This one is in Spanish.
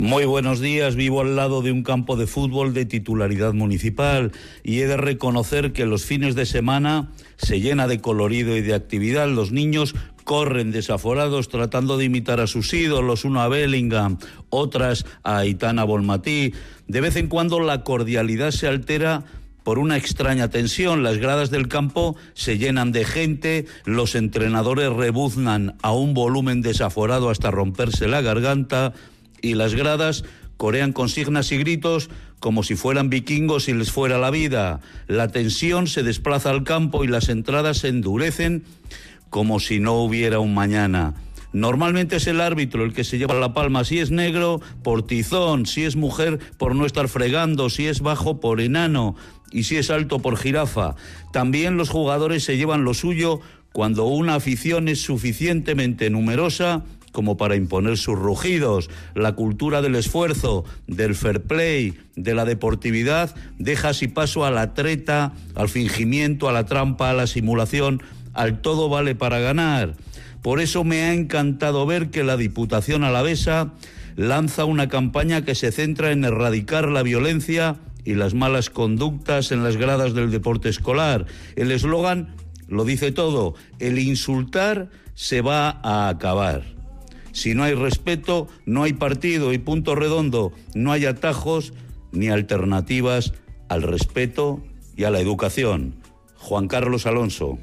Muy buenos días, vivo al lado de un campo de fútbol de titularidad municipal y he de reconocer que los fines de semana se llena de colorido y de actividad. Los niños corren desaforados tratando de imitar a sus ídolos, uno a Bellingham, otras a Aitana Bolmatí. De vez en cuando la cordialidad se altera por una extraña tensión. Las gradas del campo se llenan de gente, los entrenadores rebuznan a un volumen desaforado hasta romperse la garganta y las gradas corean consignas y gritos como si fueran vikingos y les fuera la vida. La tensión se desplaza al campo y las entradas se endurecen como si no hubiera un mañana. Normalmente es el árbitro el que se lleva la palma, si es negro, por tizón, si es mujer, por no estar fregando, si es bajo, por enano, y si es alto, por jirafa. También los jugadores se llevan lo suyo cuando una afición es suficientemente numerosa como para imponer sus rugidos. La cultura del esfuerzo, del fair play, de la deportividad, deja así paso a la treta, al fingimiento, a la trampa, a la simulación, al todo vale para ganar. Por eso me ha encantado ver que la Diputación Alavesa lanza una campaña que se centra en erradicar la violencia y las malas conductas en las gradas del deporte escolar. El eslogan lo dice todo, el insultar se va a acabar. Si no hay respeto, no hay partido y punto redondo, no hay atajos ni alternativas al respeto y a la educación. Juan Carlos Alonso.